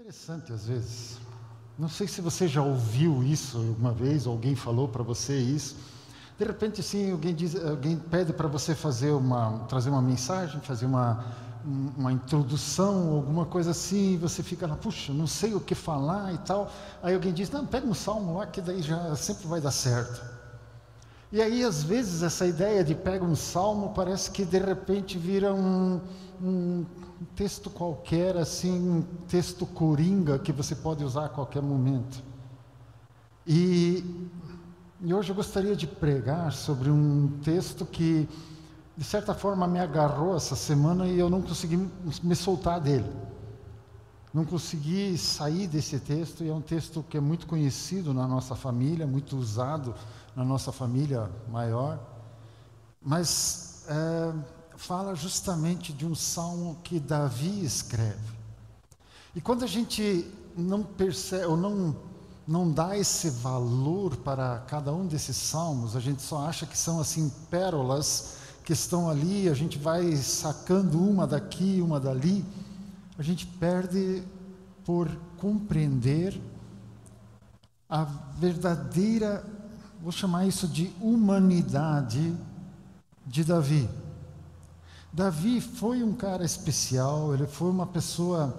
Interessante às vezes. Não sei se você já ouviu isso alguma vez, alguém falou para você isso. De repente, assim, alguém diz, alguém pede para você fazer uma, trazer uma mensagem, fazer uma, uma introdução, alguma coisa assim, e você fica lá, puxa, não sei o que falar e tal. Aí alguém diz, não, pega um salmo lá que daí já sempre vai dar certo. E aí, às vezes, essa ideia de pega um salmo parece que de repente vira um, um texto qualquer, assim, um texto coringa que você pode usar a qualquer momento. E, e hoje eu gostaria de pregar sobre um texto que, de certa forma, me agarrou essa semana e eu não consegui me soltar dele. Não consegui sair desse texto, e é um texto que é muito conhecido na nossa família, muito usado na nossa família maior, mas é, fala justamente de um salmo que Davi escreve. E quando a gente não percebe, ou não, não dá esse valor para cada um desses salmos, a gente só acha que são assim pérolas que estão ali, a gente vai sacando uma daqui, uma dali, a gente perde por compreender a verdadeira, vou chamar isso de humanidade de Davi. Davi foi um cara especial, ele foi uma pessoa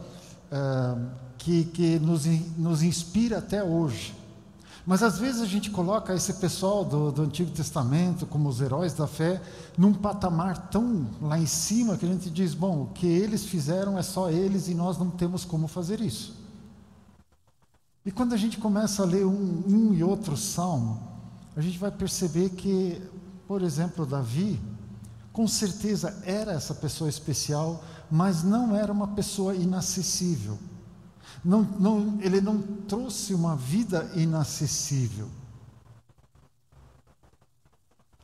uh, que, que nos, nos inspira até hoje. Mas às vezes a gente coloca esse pessoal do, do, Antigo Testamento como os heróis da fé num patamar tão lá em cima que a gente diz: bom, o que eles fizeram é só eles e nós não temos como fazer isso. E quando a gente começa a ler um, um e outro salmo, a gente vai perceber que, por exemplo, Davi, com certeza era essa pessoa especial, mas não era uma pessoa inacessível. Não, não, ele não trouxe uma vida inacessível.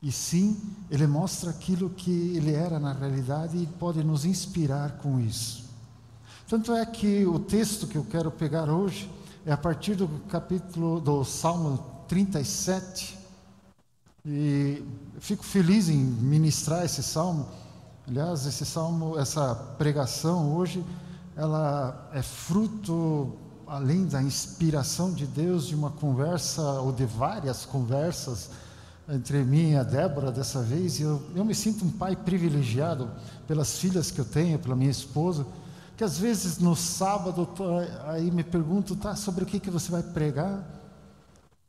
E sim, ele mostra aquilo que ele era na realidade e pode nos inspirar com isso. Tanto é que o texto que eu quero pegar hoje é a partir do capítulo do Salmo 37. E fico feliz em ministrar esse salmo. Aliás, esse salmo, essa pregação hoje ela é fruto, além da inspiração de Deus, de uma conversa, ou de várias conversas, entre mim e a Débora dessa vez, e eu, eu me sinto um pai privilegiado pelas filhas que eu tenho, pela minha esposa, que às vezes no sábado, tô, aí me pergunto, tá, sobre o que, que você vai pregar?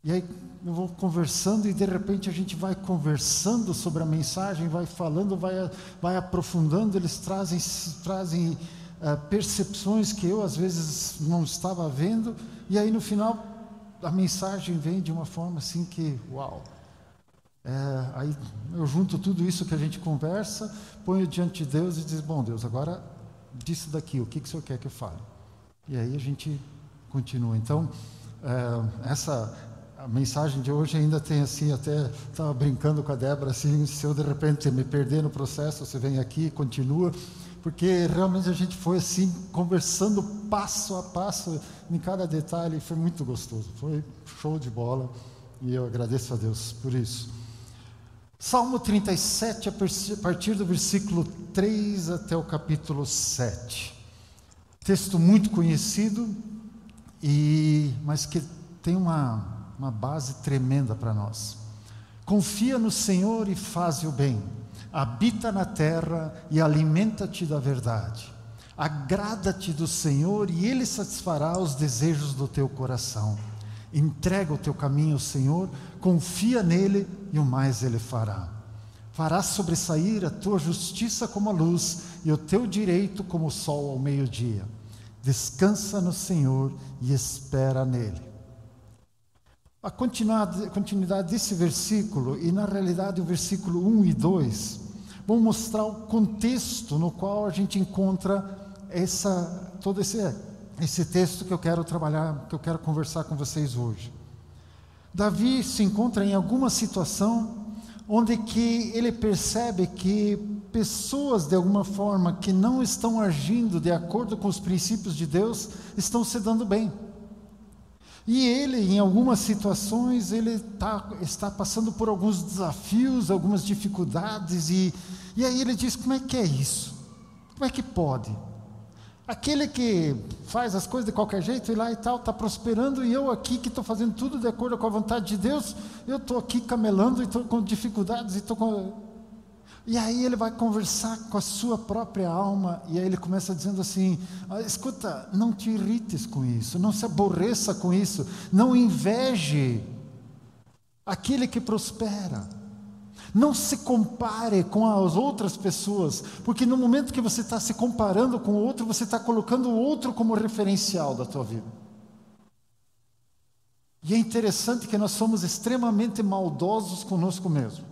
E aí eu vou conversando e de repente a gente vai conversando sobre a mensagem, vai falando, vai, vai aprofundando, eles trazem, trazem uh, percepções que eu às vezes não estava vendo, e aí no final a mensagem vem de uma forma assim que, uau! É, aí eu junto tudo isso que a gente conversa, ponho diante de Deus e diz: Bom, Deus, agora disso daqui, o que, que o Senhor quer que eu fale? E aí a gente continua. Então, é, essa a mensagem de hoje ainda tem assim, até estava brincando com a Débora, assim, se eu de repente me perder no processo, você vem aqui continua porque realmente a gente foi assim, conversando passo a passo em cada detalhe, foi muito gostoso, foi show de bola, e eu agradeço a Deus por isso. Salmo 37, a partir do versículo 3 até o capítulo 7. Texto muito conhecido, e mas que tem uma, uma base tremenda para nós. Confia no Senhor e faz o bem habita na terra e alimenta-te da verdade. Agrada-te do Senhor e Ele satisfará os desejos do teu coração. Entrega o teu caminho ao Senhor, confia nele e o mais Ele fará. Fará sobressair a tua justiça como a luz e o teu direito como o sol ao meio-dia. Descansa no Senhor e espera nele. A continuidade desse versículo, e na realidade o versículo 1 e 2, vão mostrar o contexto no qual a gente encontra essa, todo esse, esse texto que eu quero trabalhar, que eu quero conversar com vocês hoje. Davi se encontra em alguma situação onde que ele percebe que pessoas de alguma forma que não estão agindo de acordo com os princípios de Deus estão se dando bem. E ele, em algumas situações, ele tá, está passando por alguns desafios, algumas dificuldades, e, e aí ele diz: como é que é isso? Como é que pode? Aquele que faz as coisas de qualquer jeito e lá e tal, está prosperando, e eu aqui que estou fazendo tudo de acordo com a vontade de Deus, eu estou aqui camelando e estou com dificuldades e estou com. E aí ele vai conversar com a sua própria alma, e aí ele começa dizendo assim: ah, escuta, não te irrites com isso, não se aborreça com isso, não inveje aquele que prospera. Não se compare com as outras pessoas, porque no momento que você está se comparando com o outro, você está colocando o outro como referencial da tua vida. E é interessante que nós somos extremamente maldosos conosco mesmo,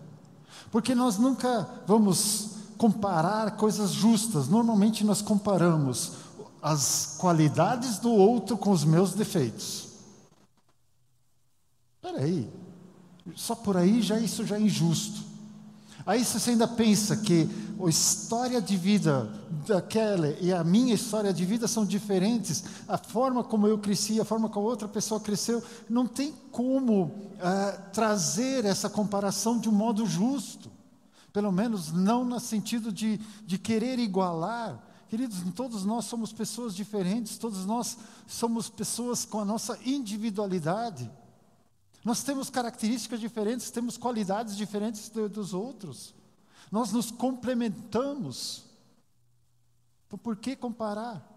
porque nós nunca vamos comparar coisas justas, normalmente nós comparamos as qualidades do outro com os meus defeitos. Espera aí, só por aí já isso já é injusto. Aí você ainda pensa que a história de vida daquela e a minha história de vida são diferentes, a forma como eu cresci, a forma como outra pessoa cresceu, não tem como uh, trazer essa comparação de um modo justo. Pelo menos não no sentido de, de querer igualar. Queridos, todos nós somos pessoas diferentes, todos nós somos pessoas com a nossa individualidade. Nós temos características diferentes, temos qualidades diferentes dos outros. Nós nos complementamos. Então, por que comparar?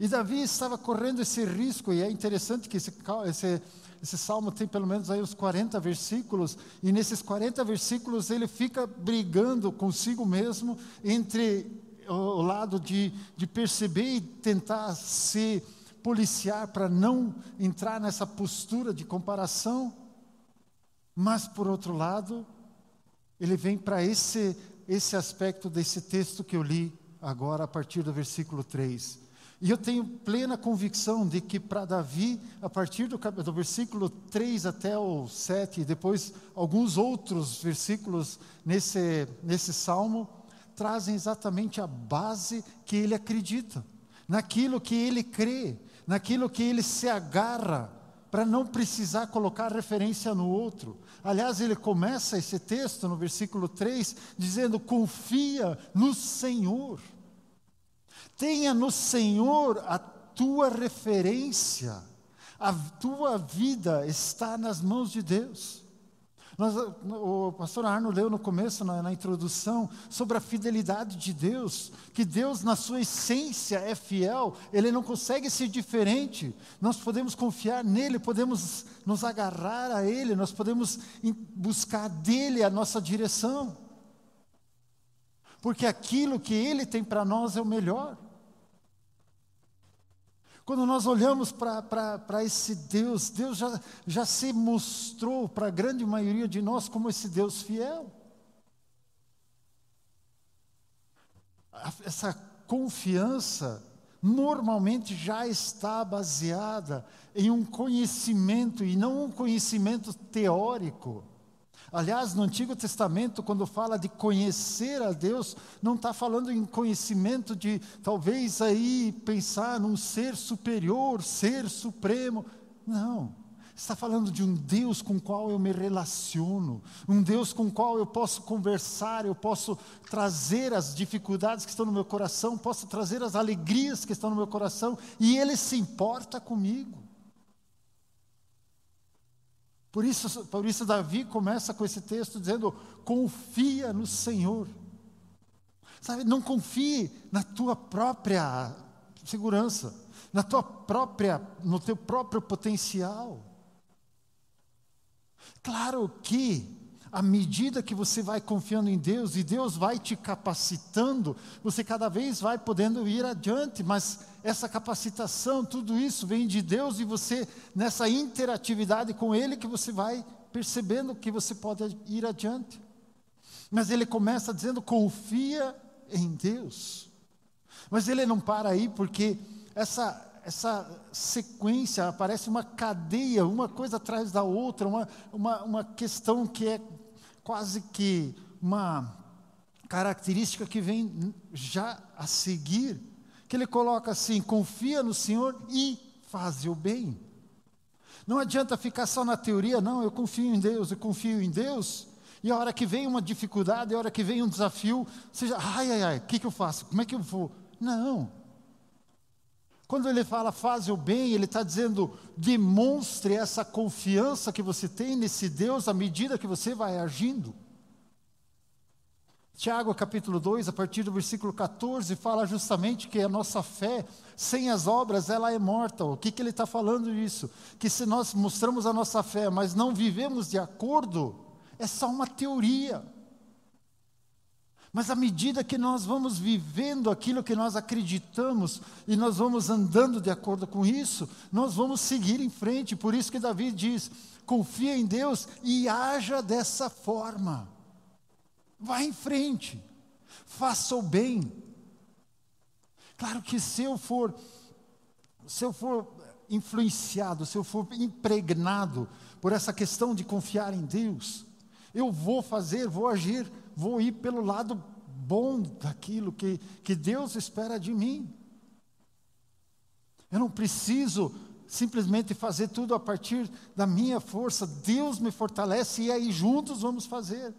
E Davi estava correndo esse risco, e é interessante que esse, esse, esse salmo tem pelo menos aí uns 40 versículos, e nesses 40 versículos ele fica brigando consigo mesmo entre o, lado de, de perceber e tentar se policiar para não entrar nessa postura de comparação, mas, por outro lado, ele vem para esse, esse aspecto desse texto que eu li agora, a partir do versículo 3. E eu tenho plena convicção de que para Davi, a partir do, do, versículo 3 até o 7, e depois alguns outros versículos nesse, nesse salmo, trazem exatamente a base que ele acredita, naquilo que ele crê, naquilo que ele se agarra, para não precisar colocar referência no outro. Aliás, ele começa esse texto no versículo 3 dizendo: confia no Senhor. Tenha no Senhor a tua referência. A tua vida está nas mãos de Deus. Nós, o pastor Arno leu no começo, na, na, introdução, sobre a fidelidade de Deus, que Deus, na sua essência, é fiel, ele não consegue ser diferente. Nós podemos confiar nele, podemos nos agarrar a ele, nós podemos buscar dele a nossa direção, porque aquilo que ele tem para nós é o melhor. Quando nós olhamos para esse Deus, Deus já, já se mostrou para a grande maioria de nós como esse Deus fiel. Essa confiança normalmente já está baseada em um conhecimento e não um conhecimento teórico. Aliás, no Antigo Testamento, quando fala de conhecer a Deus, não está falando em conhecimento de talvez aí pensar num ser superior, ser supremo. Não. Está falando de um Deus com qual eu me relaciono, um Deus com o qual eu posso conversar, eu posso trazer as dificuldades que estão no meu coração, posso trazer as alegrias que estão no meu coração, e Ele se importa comigo. Por isso, por isso Davi começa com esse texto dizendo: confia no Senhor. Sabe, não confie na tua própria segurança, na tua própria, no teu próprio potencial. Claro que à medida que você vai confiando em Deus e Deus vai te capacitando, você cada vez vai podendo ir adiante, mas essa capacitação, tudo isso vem de Deus e você, nessa interatividade com Ele, que você vai percebendo que você pode ir adiante. Mas ele começa dizendo: confia em Deus. Mas ele não para aí, porque essa essa sequência, aparece uma cadeia, uma coisa atrás da outra, uma, uma, uma questão que é quase que uma característica que vem já a seguir, que ele coloca assim: confia no Senhor e faz o bem. Não adianta ficar só na teoria, não, eu confio em Deus, eu confio em Deus, e a hora que vem uma dificuldade, a hora que vem um desafio, seja, ai, ai, ai, o que, que eu faço? Como é que eu vou? Não. Quando ele fala faze o bem, ele está dizendo demonstre essa confiança que você tem nesse Deus à medida que você vai agindo. Tiago capítulo 2, a partir do versículo 14, fala justamente que a nossa fé, sem as obras, ela é morta. O que, que ele está falando isso? Que se nós mostramos a nossa fé, mas não vivemos de acordo, é só uma teoria. Mas à medida que nós vamos vivendo aquilo que nós acreditamos e nós vamos andando de acordo com isso, nós vamos seguir em frente. Por isso que Davi diz: confia em Deus e haja dessa forma. Vá em frente, faça o bem. Claro que se eu for, se eu for influenciado, se eu for impregnado por essa questão de confiar em Deus, eu vou fazer, vou agir, vou ir pelo lado bom daquilo que, que Deus espera de mim. Eu não preciso simplesmente fazer tudo a partir da minha força, Deus me fortalece e aí juntos vamos fazer.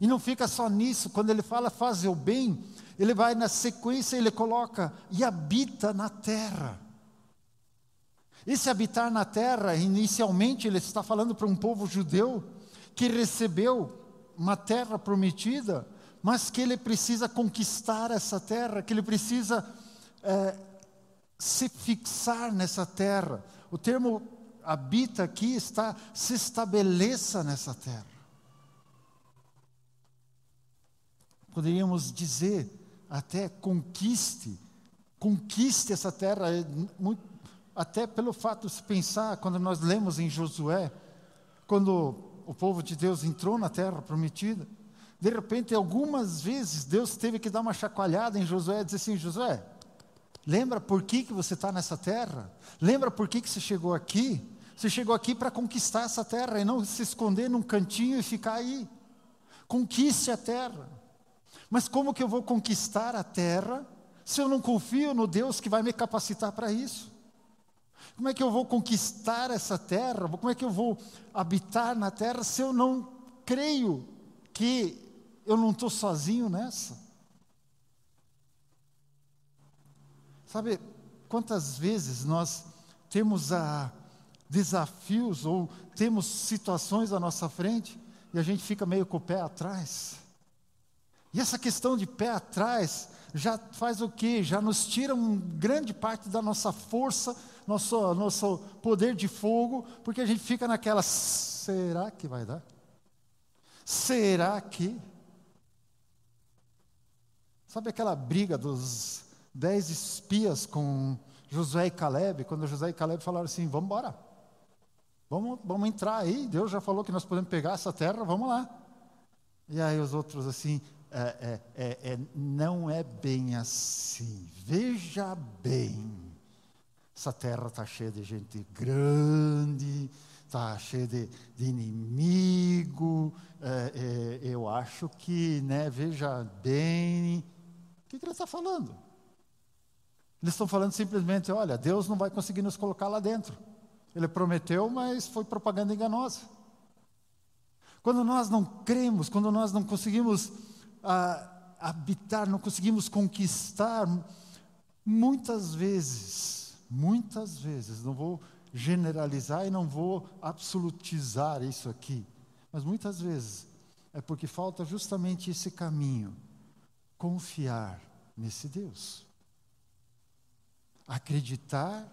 E não fica só nisso, quando ele fala fazer o bem, ele vai na sequência, ele coloca e habita na terra. Esse habitar na terra, inicialmente ele está falando para um povo judeu que recebeu uma terra prometida, mas que ele precisa conquistar essa terra, que ele precisa é, se fixar nessa terra. O termo habita aqui está se estabeleça nessa terra. poderíamos dizer até conquiste, conquiste essa terra, é até pelo fato de se pensar, quando nós lemos em Josué, quando o povo de Deus entrou na terra prometida, de repente, algumas vezes, Deus teve que dar uma chacoalhada em Josué e dizer assim: Josué, lembra por que, que você está nessa terra? Lembra por que, que você chegou aqui? Você chegou aqui para conquistar essa terra e não se esconder num cantinho e ficar aí. Conquiste a terra. Mas como que eu vou conquistar a terra se eu não confio no Deus que vai me capacitar para isso? Como é que eu vou conquistar essa terra? Como é que eu vou habitar na terra se eu não creio que eu não estou sozinho nessa? Sabe quantas vezes nós temos a desafios ou temos situações à nossa frente e a gente fica meio com o pé atrás? E essa questão de pé atrás já faz o quê? Já nos tira uma grande parte da nossa força, nosso, nosso poder de fogo, porque a gente fica naquela: será que vai dar? Será que? Sabe aquela briga dos dez espias com Josué e Caleb, quando Josué e Caleb falaram assim: vamos embora, vamos, vamos entrar aí, Deus já falou que nós podemos pegar essa terra, vamos lá. E aí os outros assim, é, é, é, é, não é bem assim. Veja bem, essa terra está cheia de gente grande, está cheia de, de inimigo. É, é, eu acho que, né, veja bem, o que, que ele está falando? Eles estão falando simplesmente: olha, Deus não vai conseguir nos colocar lá dentro. Ele prometeu, mas foi propaganda enganosa. Quando nós não cremos, quando nós não conseguimos a habitar, não conseguimos conquistar, muitas vezes, muitas vezes, não vou generalizar e não vou absolutizar isso aqui, mas muitas vezes é porque falta justamente esse caminho, confiar nesse Deus. Acreditar,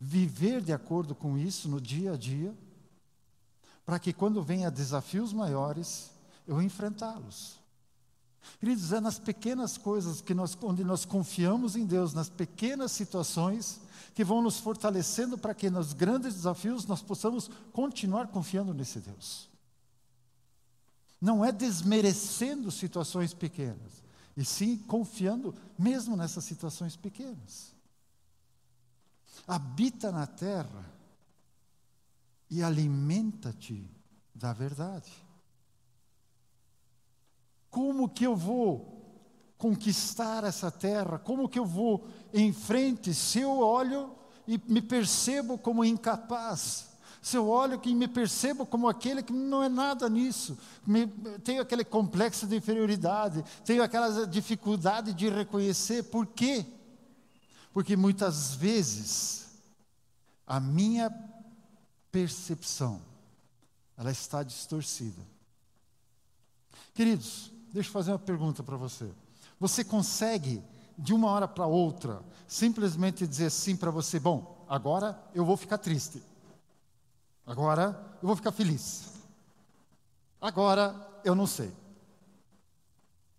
viver de acordo com isso no dia a dia, para que quando venha desafios maiores, eu enfrentá-los. Queridos, é nas pequenas coisas que nós, onde nós confiamos em Deus, nas pequenas situações, que vão nos fortalecendo para que nos grandes desafios nós possamos continuar confiando nesse Deus. Não é desmerecendo situações pequenas, e sim confiando mesmo nessas situações pequenas. Habita na terra e alimenta-te da verdade. Como que eu vou conquistar essa terra? Como que eu vou em frente se eu olho e me percebo como incapaz? Se eu olho e me percebo como aquele que não é nada nisso, me, tenho aquele complexo de inferioridade, tenho aquela dificuldade de reconhecer por quê? Porque muitas vezes a minha percepção ela está distorcida. Queridos, deixa eu fazer uma pergunta para você. Você consegue de uma hora para outra simplesmente dizer assim para você, bom, agora eu vou ficar triste. Agora eu vou ficar feliz. Agora eu não sei.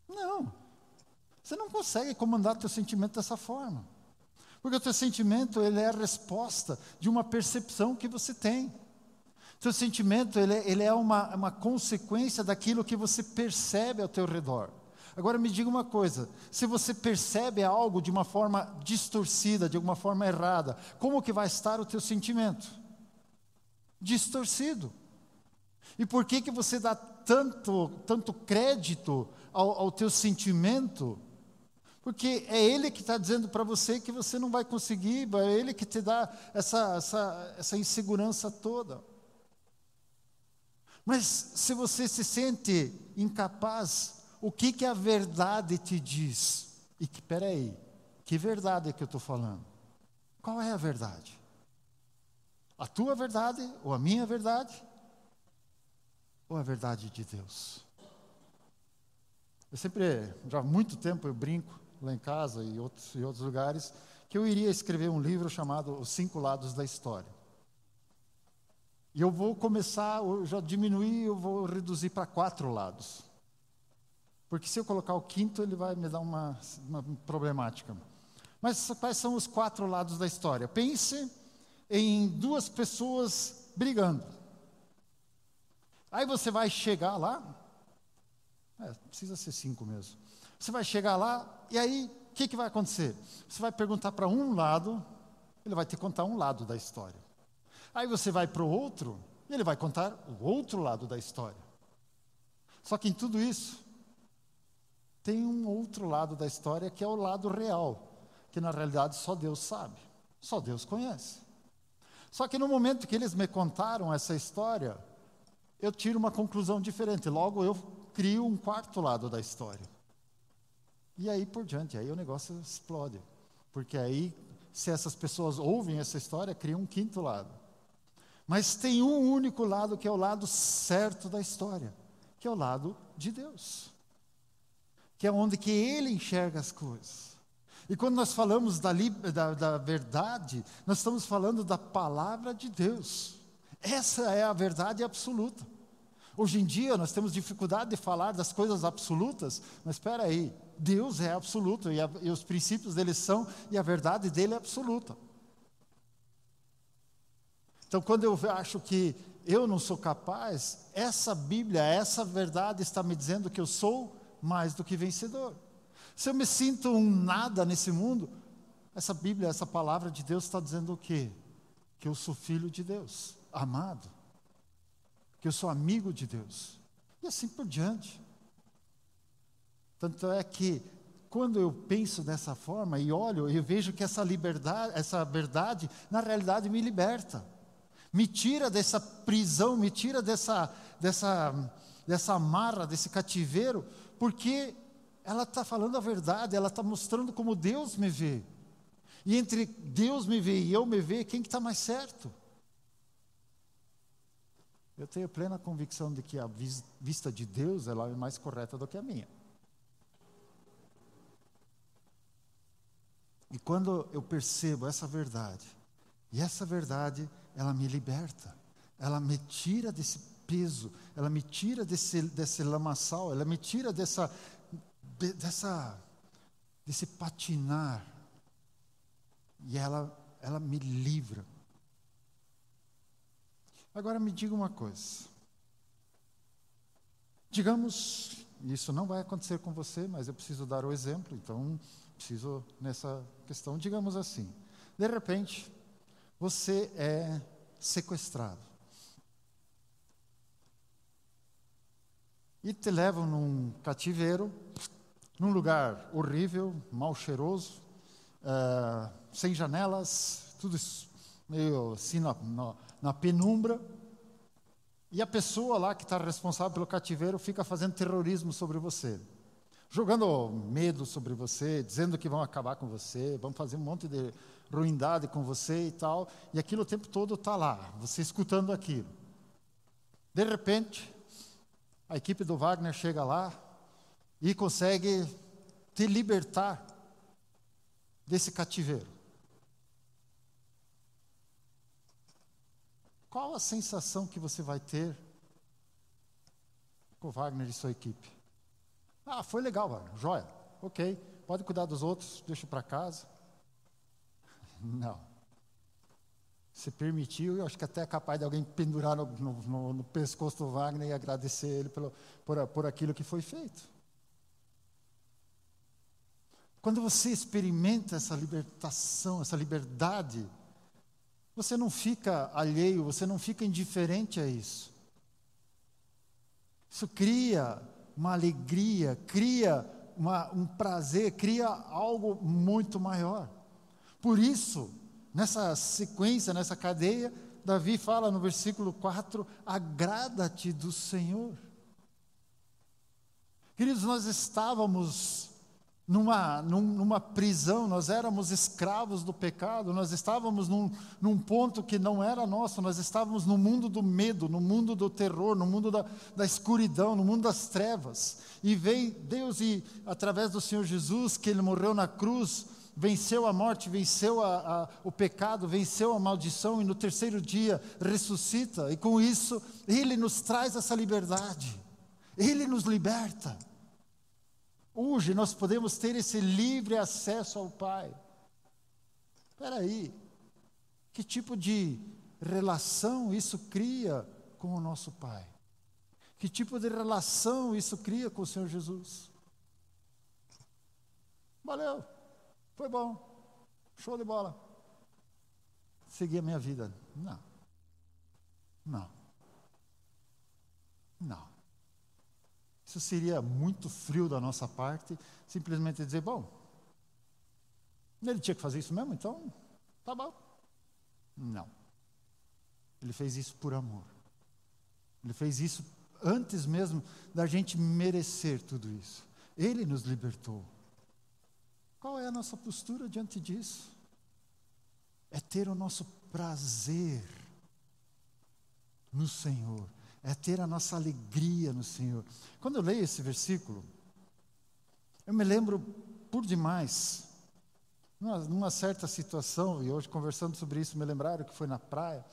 Não. Você não consegue comandar teu sentimento dessa forma. Porque o teu sentimento ele é a resposta de uma percepção que você tem. Seu sentimento ele, é, ele é uma, uma consequência daquilo que você percebe ao teu redor. Agora me diga uma coisa: se você percebe algo de uma forma distorcida, de alguma forma errada, como que vai estar o teu sentimento? Distorcido. E por que que você dá tanto, tanto crédito ao, ao teu sentimento? Porque é Ele que está dizendo para você que você não vai conseguir, é Ele que te dá essa, essa, essa insegurança toda. Mas se você se sente incapaz, o que, que a verdade te diz? E que, peraí, que verdade é que eu estou falando? Qual é a verdade? A tua verdade ou a minha verdade? Ou a verdade de Deus? Eu sempre, já há muito tempo eu brinco lá em casa e outros, em outros lugares, que eu iria escrever um livro chamado Os Cinco Lados da História. E eu vou começar, eu já diminuir, eu vou reduzir para quatro lados. Porque se eu colocar o quinto, ele vai me dar uma, uma problemática. Mas quais são os quatro lados da história? Pense em duas pessoas brigando. Aí você vai chegar lá, é, precisa ser cinco mesmo. Você vai chegar lá e aí o que, que vai acontecer? Você vai perguntar para um lado, ele vai te contar um lado da história. Aí você vai para o outro e ele vai contar o outro lado da história. Só que em tudo isso, tem um outro lado da história que é o lado real, que na realidade só Deus sabe, só Deus conhece. Só que no momento que eles me contaram essa história, eu tiro uma conclusão diferente, logo eu crio um quarto lado da história. E aí por diante, aí o negócio explode. Porque aí, se essas pessoas ouvem essa história, cria um quinto lado. Mas tem um único lado que é o lado certo da história, que é o lado de Deus. Que é onde que ele enxerga as coisas. E quando nós falamos da, da, da verdade, nós estamos falando da palavra de Deus. Essa é a verdade absoluta. Hoje em dia nós temos dificuldade de falar das coisas absolutas, mas espera aí, Deus é absoluto e, a, e os princípios dele são e a verdade dele é absoluta. Então, quando eu acho que eu não sou capaz, essa Bíblia, essa verdade está me dizendo que eu sou mais do que vencedor. Se eu me sinto um nada nesse mundo, essa Bíblia, essa palavra de Deus está dizendo o quê? Que eu sou filho de Deus, amado, que eu sou amigo de Deus, e assim por diante. Tanto é que quando eu penso dessa forma e olho, eu vejo que essa liberdade, essa verdade, na realidade me liberta. Me tira dessa prisão, me tira dessa dessa dessa amarra, desse cativeiro, porque ela está falando a verdade, ela está mostrando como Deus me vê. E entre Deus me vê e eu me ver, quem que está mais certo? Eu tenho plena convicção de que a vista de Deus ela é mais correta do que a minha. E quando eu percebo essa verdade, e essa verdade, ela me liberta, ela me tira desse peso, ela me tira desse, desse lamaçal, ela me tira dessa, de, dessa, desse patinar, e ela, ela me livra. Agora me diga uma coisa. Digamos, isso não vai acontecer com você, mas eu preciso dar o exemplo, então preciso nessa questão, digamos assim. De repente, você é sequestrado. E te levam num cativeiro, num lugar horrível, mal cheiroso, uh, sem janelas, tudo meio assim na, na, na penumbra. E a pessoa lá que está responsável pelo cativeiro fica fazendo terrorismo sobre você. jogando medo sobre você, dizendo que vão acabar com você, vão fazer um monte de ruindade com você e tal, e aquilo o tempo todo está lá, você escutando aquilo. De repente, a equipe do Wagner chega lá e consegue te libertar desse cativeiro. Qual a sensação que você vai ter com o Wagner e sua equipe? Ah, foi legal, Wagner, joia, ok, pode cuidar dos outros, deixa para casa. Não. Se permitiu, eu acho que até é capaz de alguém pendurar no, no, no pescoço do Wagner e agradecer ele pelo, por, por aquilo que foi feito. Quando você experimenta essa libertação, essa liberdade, você não fica alheio, você não fica indiferente a isso. Isso cria uma alegria, cria uma, um prazer, cria algo muito maior. Por isso, nessa sequência, nessa cadeia, Davi fala no versículo 4: agrada-te do Senhor. Queridos, nós estávamos numa, numa prisão, nós éramos escravos do pecado, nós estávamos num, num ponto que não era nosso, nós estávamos no mundo do medo, no mundo do terror, no mundo da, da escuridão, no mundo das trevas. E veio Deus, e através do Senhor Jesus, que Ele morreu na cruz, venceu a morte, venceu a, a, o pecado, venceu a maldição, e no terceiro dia ressuscita, e com isso, Ele nos traz essa liberdade, Ele nos liberta. Hoje nós podemos ter esse livre acesso ao Pai. Espera aí, que tipo de relação isso cria com o nosso Pai? Que tipo de relação isso cria com o Senhor Jesus? Valeu, foi bom, show de bola. Segui a minha vida. Não, não, não. Isso seria muito frio da nossa parte, simplesmente dizer: bom, ele tinha que fazer isso mesmo, então tá bom. Não. Ele fez isso por amor. Ele fez isso antes mesmo da gente merecer tudo isso. Ele nos libertou. Qual é a nossa postura diante disso? É ter o nosso prazer no Senhor é ter a nossa alegria no Senhor. Quando eu leio esse versículo, eu me lembro por demais, numa, numa certa situação, e hoje conversando sobre isso, me lembraram que foi na praia.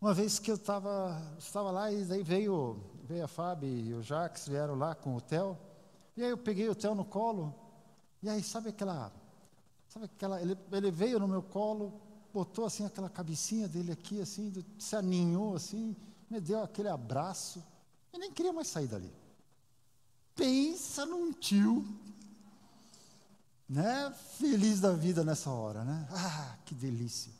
Uma vez que eu tava, estava lá e daí veio, veio a Fábio e o Jacques, vieram lá com o Theo, e aí eu peguei o Theo no colo, e aí sabe aquela, sabe aquela, ele, ele veio no meu colo, botou assim aquela cabecinha dele aqui, assim, se aninhou assim, me deu aquele abraço, eu nem queria mais sair dali. Pensa num tio, né? Feliz da vida nessa hora, né? Ah, que delícia.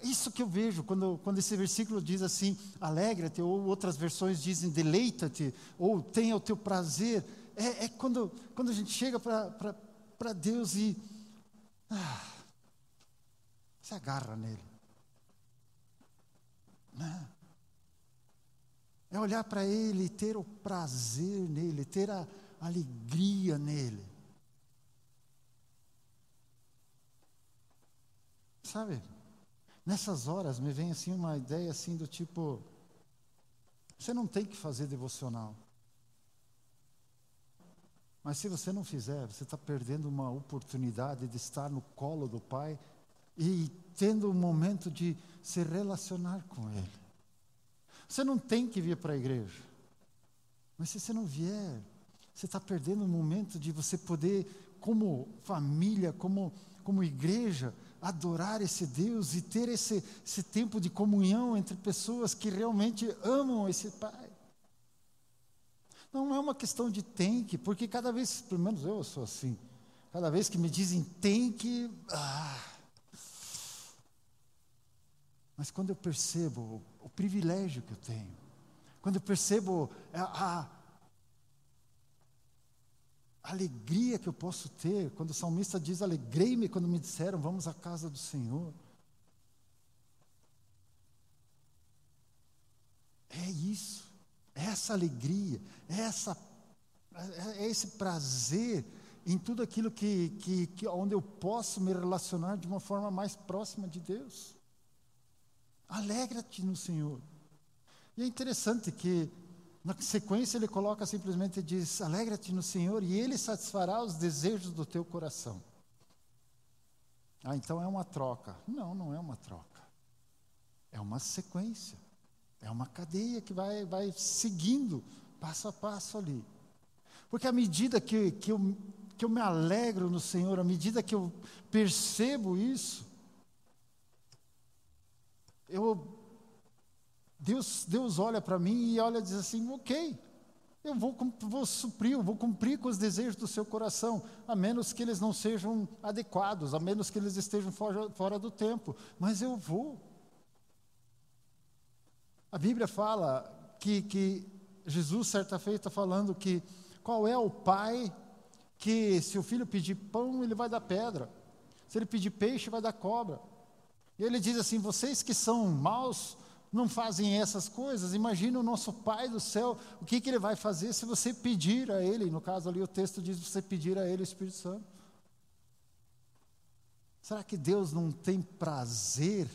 Isso que eu vejo quando, quando esse versículo diz assim: alegra-te, ou outras versões dizem deleita-te, ou tenha o teu prazer. É, é quando, quando a gente chega para Deus e ah, se agarra nele. Né? É olhar para Ele e ter o prazer nele, ter a alegria nele. Sabe? Nessas horas me vem assim uma ideia assim do tipo: você não tem que fazer devocional. Mas se você não fizer, você está perdendo uma oportunidade de estar no colo do Pai e tendo um momento de se relacionar com Ele. Você não tem que vir para a igreja, mas se você não vier, você está perdendo um momento de você poder, como família, como, como igreja, adorar esse Deus e ter esse, esse tempo de comunhão entre pessoas que realmente amam esse Pai. Não é uma questão de tem que, porque cada vez, pelo menos eu sou assim, cada vez que me dizem tem que, ah, mas quando eu percebo o, privilégio que eu tenho, quando eu percebo a, a, a alegria que eu posso ter, quando o salmista diz: Alegrei-me quando me disseram, vamos à casa do Senhor. É isso, é essa alegria, essa é esse prazer em tudo aquilo que, que, que onde eu posso me relacionar de uma forma mais próxima de Deus. Alegra-te no Senhor. E é interessante que na sequência ele coloca simplesmente diz: Alegra-te no Senhor e ele satisfará os desejos do teu coração. Ah, então é uma troca. Não, não é uma troca. É uma sequência. É uma cadeia que vai, vai seguindo passo a passo ali. Porque à medida que, que, eu, que eu me alegro no Senhor, à medida que eu percebo isso, eu, Deus, Deus olha para mim e olha e diz assim: ok, eu vou, vou suprir, eu vou cumprir com os desejos do seu coração, a menos que eles não sejam adequados, a menos que eles estejam fora, fora do tempo, mas eu vou. A Bíblia fala que, que Jesus, certa feita, está falando que qual é o pai que, se o filho pedir pão, ele vai dar pedra, se ele pedir peixe, vai dar cobra. E ele diz assim: vocês que são maus, não fazem essas coisas, imagina o nosso Pai do céu, o que, que ele vai fazer se você pedir a Ele, no caso ali o texto diz você pedir a Ele o Espírito Santo. Será que Deus não tem prazer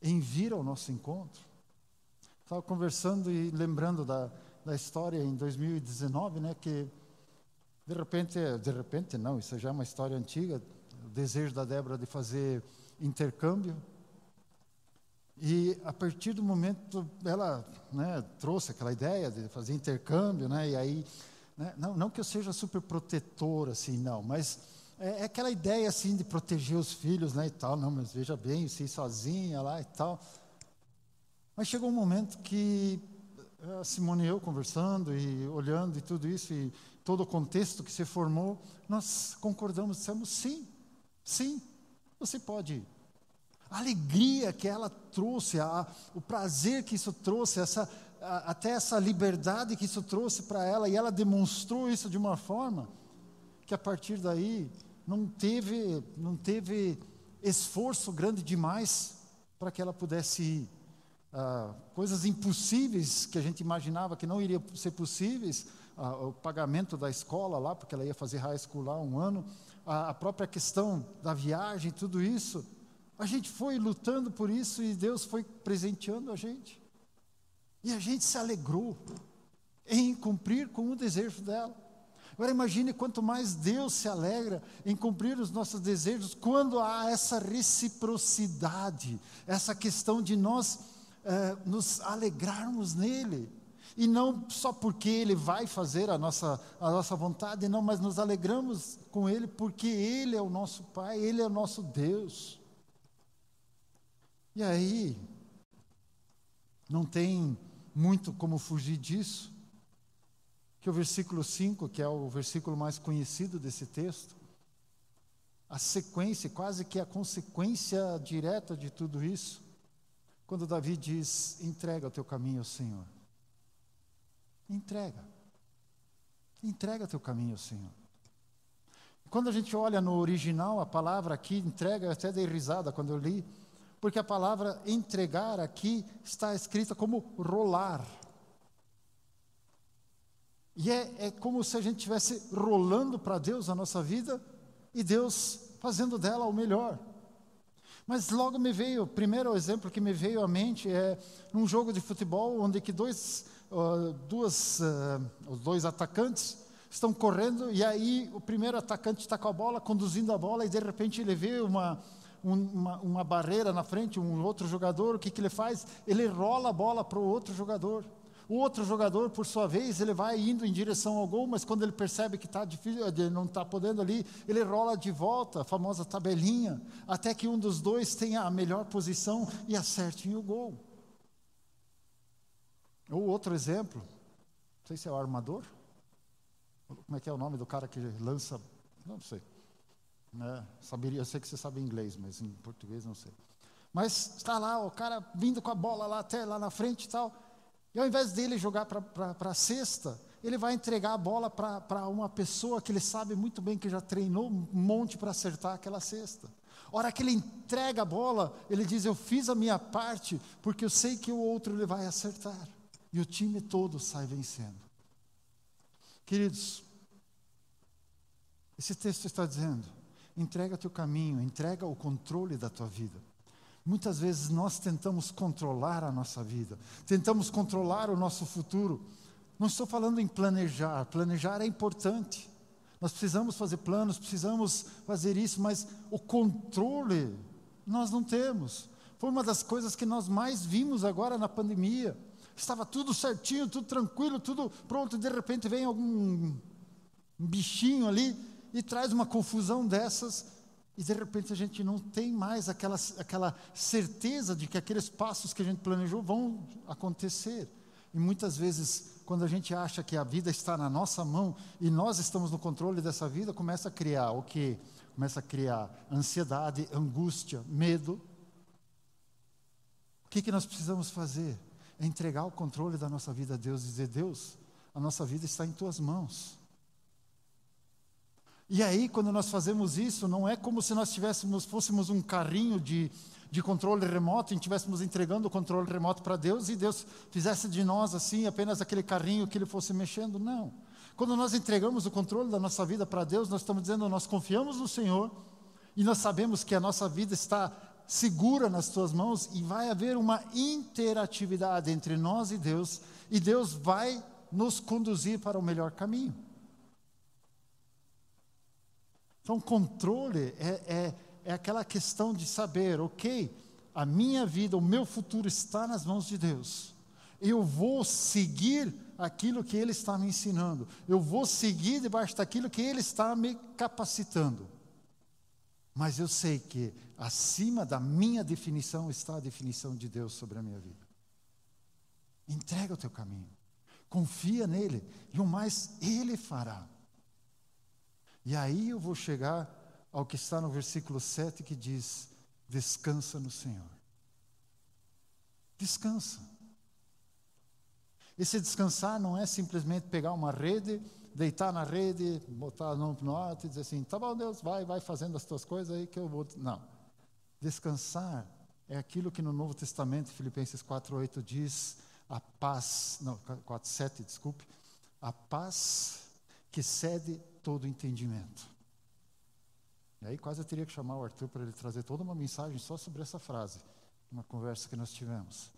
em vir ao nosso encontro? Estava conversando e lembrando da, da história em 2019, né, que de repente, de repente não, isso já é uma história antiga, o desejo da Débora de fazer intercâmbio. E a partir do momento ela né, trouxe aquela ideia de fazer intercâmbio, né, e aí, né, não, não que eu seja super protetor assim, não, mas é, é, aquela ideia assim de proteger os filhos, né, e tal, não, mas veja bem, se sozinha lá e tal. Mas chegou um momento que eh, a Simone e eu conversando e olhando e tudo isso, e todo o contexto que se formou, nós concordamos, dissemos sim, sim, você pode ir. A alegria que ela trouxe, a, o prazer que isso trouxe, essa, a, até essa liberdade que isso trouxe para ela, e ela demonstrou isso de uma forma que a partir daí não teve, não teve esforço grande demais para que ela pudesse ir ah, coisas impossíveis que a gente imaginava que não iria ser possíveis, ah, o pagamento da escola lá, porque ela ia fazer high school lá um ano, a, a própria questão da viagem, tudo isso, a gente foi lutando por isso e Deus foi presenteando a gente. E a gente se alegrou em cumprir com o desejo dela. Agora imagine quanto mais Deus se alegra em cumprir os nossos desejos quando há essa reciprocidade, essa questão de nós é, nos alegrarmos nele. E não só porque ele vai fazer a nossa, a nossa vontade, não, mas nos alegramos com ele porque ele é o nosso Pai, ele é o nosso Deus. E aí, não tem muito como fugir disso, que o versículo 5, que é o versículo mais conhecido desse texto, a sequência, quase que a consequência direta de tudo isso, quando Davi diz: entrega o teu caminho ao Senhor. Entrega. Entrega o teu caminho ao Senhor. Quando a gente olha no original, a palavra aqui, entrega, eu até dei risada quando eu li, porque a palavra entregar aqui está escrita como rolar. E é, é como se a gente estivesse rolando para Deus a nossa vida e Deus fazendo dela o melhor. Mas logo me veio, o primeiro exemplo que me veio à mente é num jogo de futebol onde que dois, uh, duas, uh, os dois atacantes estão correndo e aí o primeiro atacante está com a bola, conduzindo a bola e de repente ele vê uma, uma, uma barreira na frente, um outro jogador, o que, que ele faz? Ele rola a bola para o outro jogador. O outro jogador, por sua vez, ele vai indo em direção ao gol, mas quando ele percebe que está difícil, ele não está podendo ali, ele rola de volta, a famosa tabelinha, até que um dos dois tenha a melhor posição e acerte o gol. Ou outro exemplo, não sei se é o armador, como é que é o nome do cara que lança, não sei. Né? Saberia, eu sei que você sabe inglês, mas em português não sei. Mas está lá, o cara vindo com a bola lá até lá na frente e tal. E ao invés dele jogar para a cesta, ele vai entregar a bola para uma pessoa que ele sabe muito bem que já treinou um monte para acertar aquela cesta. Hora que ele entrega a bola, ele diz: Eu fiz a minha parte, porque eu sei que o outro ele vai acertar. E o time todo sai vencendo. Queridos, esse texto está dizendo: entrega teu caminho, entrega o controle da tua vida. Muitas vezes nós tentamos controlar a nossa vida, tentamos controlar o nosso futuro. Não estou falando em planejar, planejar é importante. Nós precisamos fazer planos, precisamos fazer isso, mas o controle nós não temos. Foi uma das coisas que nós mais vimos agora na pandemia. Estava tudo certinho, tudo tranquilo, tudo pronto, de repente vem algum bichinho ali e traz uma confusão dessas, e de repente a gente não tem mais aquela, aquela certeza de que aqueles passos que a gente planejou vão acontecer. E muitas vezes, quando a gente acha que a vida está na nossa mão e nós estamos no controle dessa vida, começa a criar o que? Começa a criar ansiedade, angústia, medo. O que, que nós precisamos fazer? É entregar o controle da nossa vida a Deus e dizer: Deus, a nossa vida está em tuas mãos. E aí, quando nós fazemos isso, não é como se nós tivéssemos, fôssemos um carrinho de, de controle remoto e estivéssemos entregando o controle remoto para Deus e Deus fizesse de nós assim apenas aquele carrinho que ele fosse mexendo. Não. Quando nós entregamos o controle da nossa vida para Deus, nós estamos dizendo, nós confiamos no Senhor e nós sabemos que a nossa vida está segura nas tuas mãos e vai haver uma interatividade entre nós e Deus e Deus vai nos conduzir para o melhor caminho. Então, controle é, é, é aquela questão de saber, ok, a minha vida, o meu futuro está nas mãos de Deus. Eu vou seguir aquilo que Ele está me ensinando. Eu vou seguir debaixo daquilo que Ele está me capacitando. Mas eu sei que acima da minha definição está a definição de Deus sobre a minha vida. Entrega o teu caminho. Confia nele. E o mais Ele fará. E aí eu vou chegar ao que está no versículo 7 que diz: descansa no Senhor. Descansa. Esse descansar não é simplesmente pegar uma rede, deitar na rede, botar no alto e dizer assim: tá bom, Deus, vai, vai fazendo as tuas coisas aí que eu vou. Não. Descansar é aquilo que no Novo Testamento, Filipenses 4,8 diz: a paz, não, 4,7, desculpe, a paz que cede todo entendimento. E aí quase eu teria que chamar o Arthur para ele trazer toda uma mensagem só sobre essa frase, uma conversa que nós tivemos.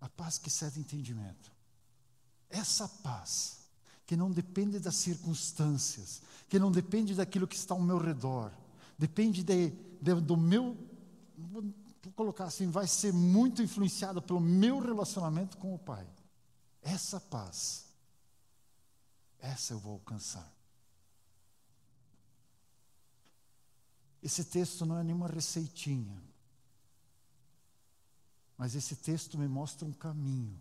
A paz que cede entendimento. Essa paz que não depende das circunstâncias, que não depende daquilo que está ao meu redor, depende de, de, do meu, vou colocar assim, vai ser muito influenciada pelo meu relacionamento com o Pai. Essa paz, essa eu vou alcançar. Esse texto não é nenhuma receitinha, mas esse texto me mostra um caminho,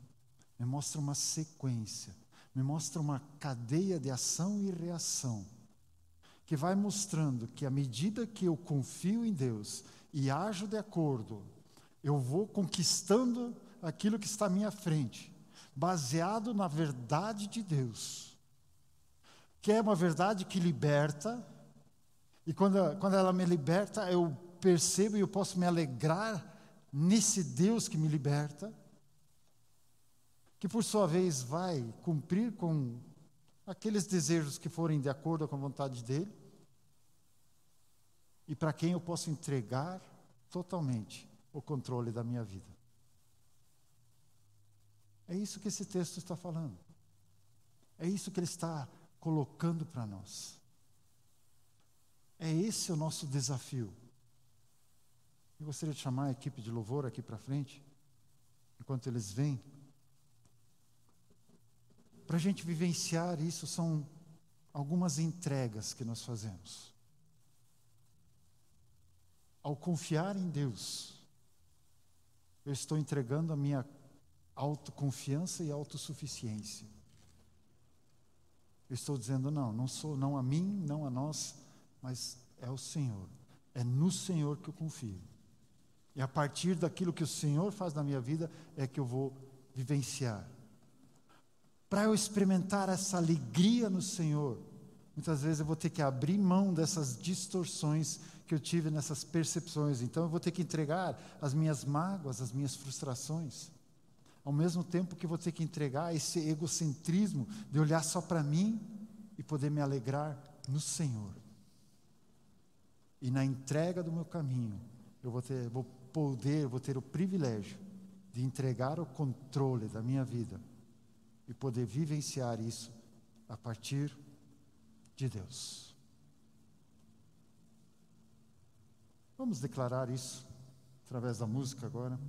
me mostra uma sequência, me mostra uma cadeia de ação e reação, que vai mostrando que à medida que eu confio em Deus e ajo de acordo, eu vou conquistando aquilo que está à minha frente, baseado na verdade de Deus, que é uma verdade que liberta, e quando, quando ela me liberta, eu percebo e eu posso me alegrar nesse Deus que me liberta, que por sua vez vai cumprir com aqueles desejos que forem de acordo com a vontade dele, e para quem eu posso entregar totalmente o controle da minha vida. É isso que esse texto está falando. É isso que ele está colocando para nós. É esse o nosso desafio. Eu gostaria de chamar a equipe de louvor aqui para frente, enquanto eles vêm. Para a gente vivenciar isso, são algumas entregas que nós fazemos. Ao confiar em Deus, eu estou entregando a minha autoconfiança e autossuficiência. Eu estou dizendo, não, não sou, não a mim, não a nós, mas é o Senhor. É no Senhor que eu confio. E a partir daquilo que o Senhor faz na minha vida é que eu vou vivenciar. Para eu experimentar essa alegria no Senhor, muitas vezes eu vou ter que abrir mão dessas distorções que eu tive nessas percepções. Então eu vou ter que entregar as minhas mágoas, as minhas frustrações. Ao mesmo tempo que vou ter que entregar esse egocentrismo de olhar só para mim e poder me alegrar no Senhor. E na entrega do meu caminho, eu vou, ter, vou poder, vou ter o privilégio de entregar o controle da minha vida e poder vivenciar isso a partir de Deus. Vamos declarar isso através da música agora.